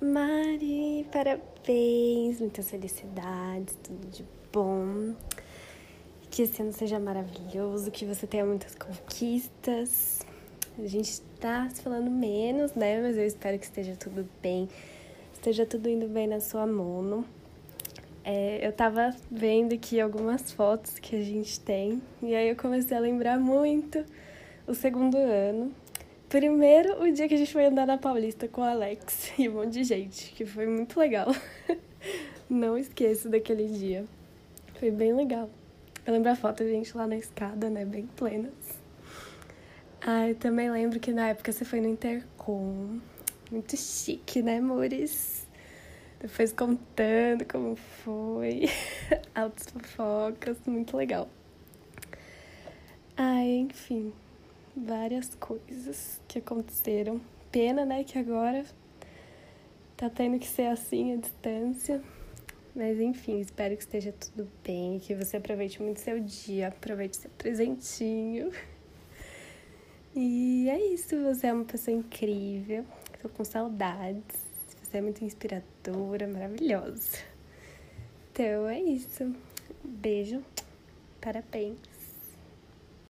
Mari, parabéns, muitas felicidades, tudo de bom. Que esse ano seja maravilhoso, que você tenha muitas conquistas. A gente tá se falando menos, né? Mas eu espero que esteja tudo bem, esteja tudo indo bem na sua mono. É, eu tava vendo aqui algumas fotos que a gente tem, e aí eu comecei a lembrar muito o segundo ano. Primeiro, o dia que a gente foi andar na Paulista com o Alex e um monte de gente, que foi muito legal. Não esqueço daquele dia. Foi bem legal. Eu lembro a foto da gente lá na escada, né? Bem plenas. Ah, eu também lembro que na época você foi no Intercom. Muito chique, né, amores? Depois contando como foi. Altas fofocas, muito legal. Ai, enfim várias coisas que aconteceram. Pena, né, que agora tá tendo que ser assim a distância. Mas enfim, espero que esteja tudo bem, que você aproveite muito seu dia, aproveite seu presentinho. E é isso, você é uma pessoa incrível, tô com saudades. Você é muito inspiradora, maravilhosa. Então é isso. beijo, parabéns.